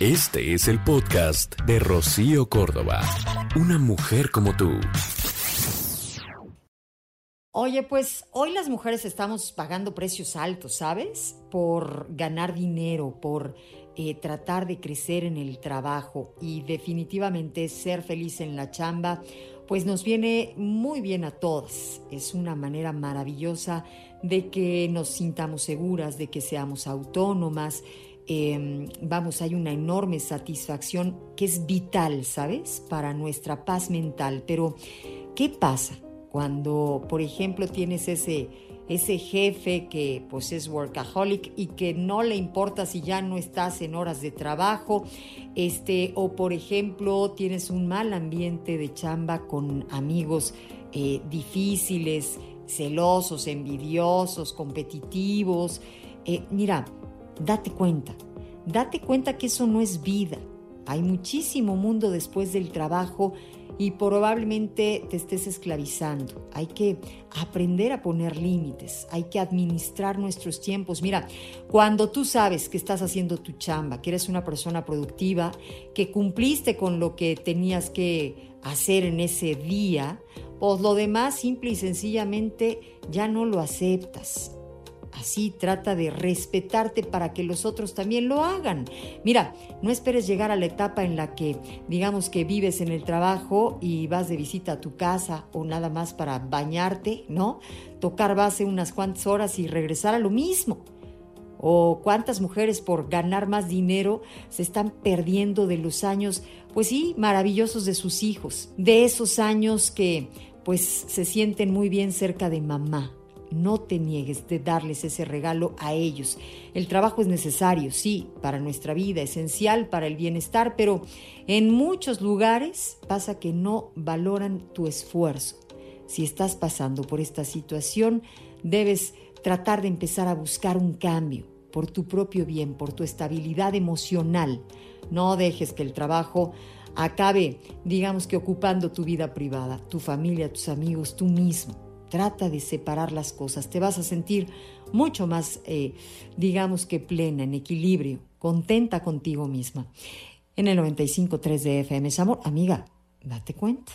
Este es el podcast de Rocío Córdoba. Una mujer como tú. Oye, pues hoy las mujeres estamos pagando precios altos, ¿sabes? Por ganar dinero, por eh, tratar de crecer en el trabajo y definitivamente ser feliz en la chamba, pues nos viene muy bien a todas. Es una manera maravillosa de que nos sintamos seguras, de que seamos autónomas Em, vamos, hay una enorme satisfacción que es vital, ¿sabes? Para nuestra paz mental. Pero, ¿qué pasa cuando, por ejemplo, tienes ese, ese jefe que pues es workaholic y que no le importa si ya no estás en horas de trabajo, este, o por ejemplo tienes un mal ambiente de chamba con amigos eh, difíciles, celosos, envidiosos, competitivos. Eh, mira, date cuenta, date cuenta que eso no es vida. Hay muchísimo mundo después del trabajo y probablemente te estés esclavizando. Hay que aprender a poner límites, hay que administrar nuestros tiempos. Mira, cuando tú sabes que estás haciendo tu chamba, que eres una persona productiva, que cumpliste con lo que tenías que hacer en ese día, pues lo demás simple y sencillamente ya no lo aceptas. Así trata de respetarte para que los otros también lo hagan. Mira, no esperes llegar a la etapa en la que digamos que vives en el trabajo y vas de visita a tu casa o nada más para bañarte, ¿no? Tocar base unas cuantas horas y regresar a lo mismo. O cuántas mujeres por ganar más dinero se están perdiendo de los años, pues sí, maravillosos de sus hijos, de esos años que pues se sienten muy bien cerca de mamá, no te niegues de darles ese regalo a ellos. El trabajo es necesario, sí, para nuestra vida, esencial para el bienestar, pero en muchos lugares pasa que no valoran tu esfuerzo. Si estás pasando por esta situación, debes tratar de empezar a buscar un cambio por tu propio bien, por tu estabilidad emocional. No dejes que el trabajo acabe, digamos que ocupando tu vida privada, tu familia, tus amigos, tú mismo. Trata de separar las cosas. Te vas a sentir mucho más, eh, digamos que plena, en equilibrio, contenta contigo misma. En el 95.3 de FM es amor. Amiga, date cuenta.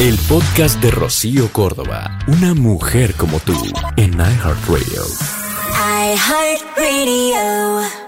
El podcast de Rocío Córdoba. Una mujer como tú. En iHeartRadio. iHeartRadio.